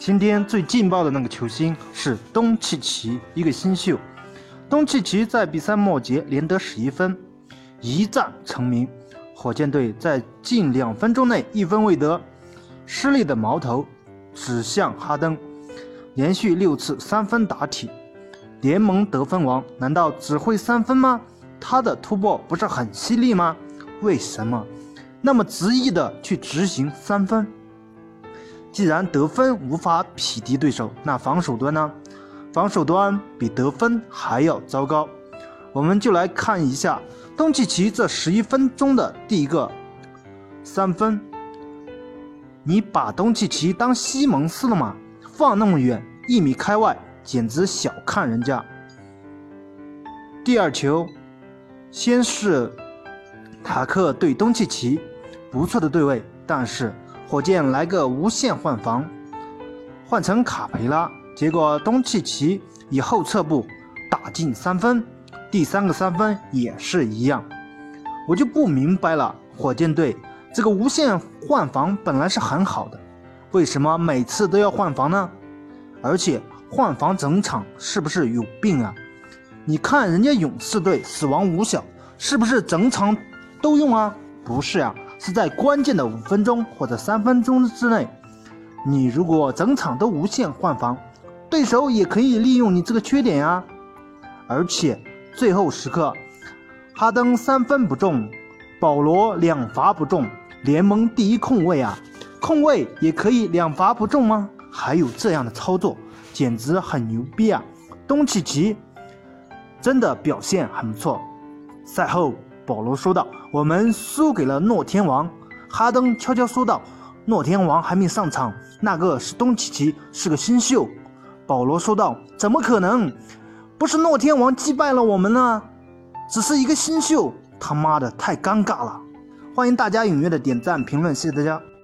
今天最劲爆的那个球星是东契奇，一个新秀。东契奇在比赛末节连得十一分，一战成名。火箭队在近两分钟内一分未得，失利的矛头指向哈登，连续六次三分打铁，联盟得分王，难道只会三分吗？他的突破不是很犀利吗？为什么那么执意的去执行三分？既然得分无法匹敌对手，那防守端呢？防守端比得分还要糟糕。我们就来看一下东契奇这十一分钟的第一个三分。你把东契奇当西蒙斯了吗？放那么远，一米开外，简直小看人家。第二球，先是塔克对东契奇，不错的对位，但是。火箭来个无限换防，换成卡培拉，结果东契奇以后撤步打进三分，第三个三分也是一样，我就不明白了，火箭队这个无限换防本来是很好的，为什么每次都要换防呢？而且换防整场是不是有病啊？你看人家勇士队死亡五小是不是整场都用啊？不是呀。是在关键的五分钟或者三分钟之内，你如果整场都无限换防，对手也可以利用你这个缺点呀。而且最后时刻，哈登三分不中，保罗两罚不中，联盟第一控卫啊，控卫也可以两罚不中吗？还有这样的操作，简直很牛逼啊！东契奇真的表现很不错。赛后。保罗说道：“我们输给了诺天王。”哈登悄悄说道：“诺天王还没上场，那个是东契奇，是个新秀。”保罗说道：“怎么可能？不是诺天王击败了我们呢？只是一个新秀，他妈的太尴尬了！”欢迎大家踊跃的点赞评论，谢谢大家。